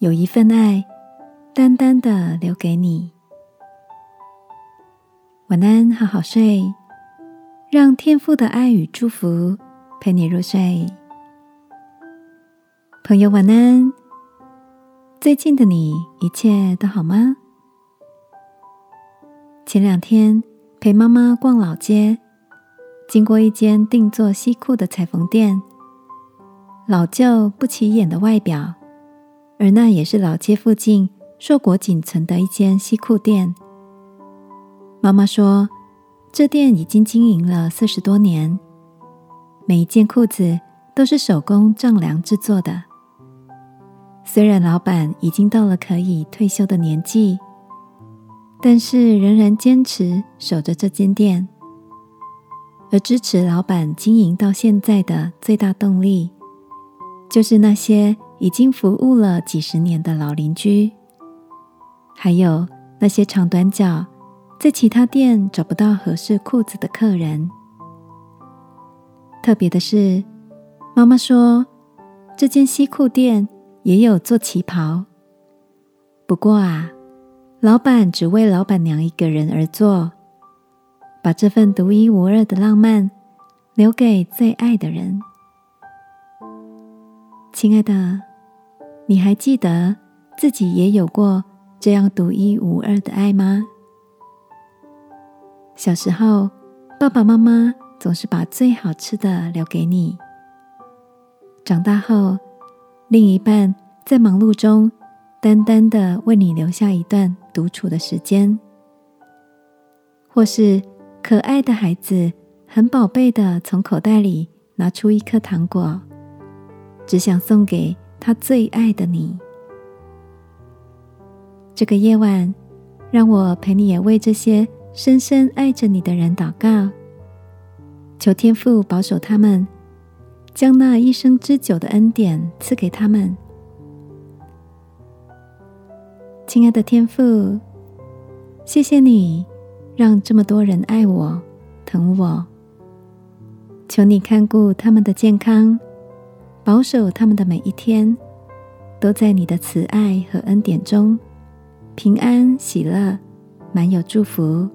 有一份爱，单单的留给你。晚安，好好睡，让天父的爱与祝福陪你入睡。朋友，晚安。最近的你一切都好吗？前两天陪妈妈逛老街，经过一间定做西裤的裁缝店，老旧不起眼的外表。而那也是老街附近硕果仅存的一间西裤店。妈妈说，这店已经经营了四十多年，每一件裤子都是手工丈量制作的。虽然老板已经到了可以退休的年纪，但是仍然坚持守着这间店。而支持老板经营到现在的最大动力，就是那些。已经服务了几十年的老邻居，还有那些长短脚在其他店找不到合适裤子的客人。特别的是，妈妈说这间西裤店也有做旗袍，不过啊，老板只为老板娘一个人而做，把这份独一无二的浪漫留给最爱的人。亲爱的。你还记得自己也有过这样独一无二的爱吗？小时候，爸爸妈妈总是把最好吃的留给你；长大后，另一半在忙碌中单单的为你留下一段独处的时间；或是可爱的孩子很宝贝的从口袋里拿出一颗糖果，只想送给。他最爱的你，这个夜晚，让我陪你也为这些深深爱着你的人祷告，求天父保守他们，将那一生之久的恩典赐给他们。亲爱的天父，谢谢你让这么多人爱我、疼我，求你看顾他们的健康。保守他们的每一天，都在你的慈爱和恩典中平安喜乐，满有祝福。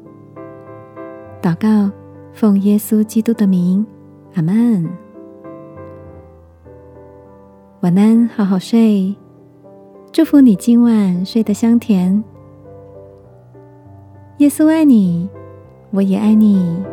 祷告，奉耶稣基督的名，阿门。晚安，好好睡。祝福你今晚睡得香甜。耶稣爱你，我也爱你。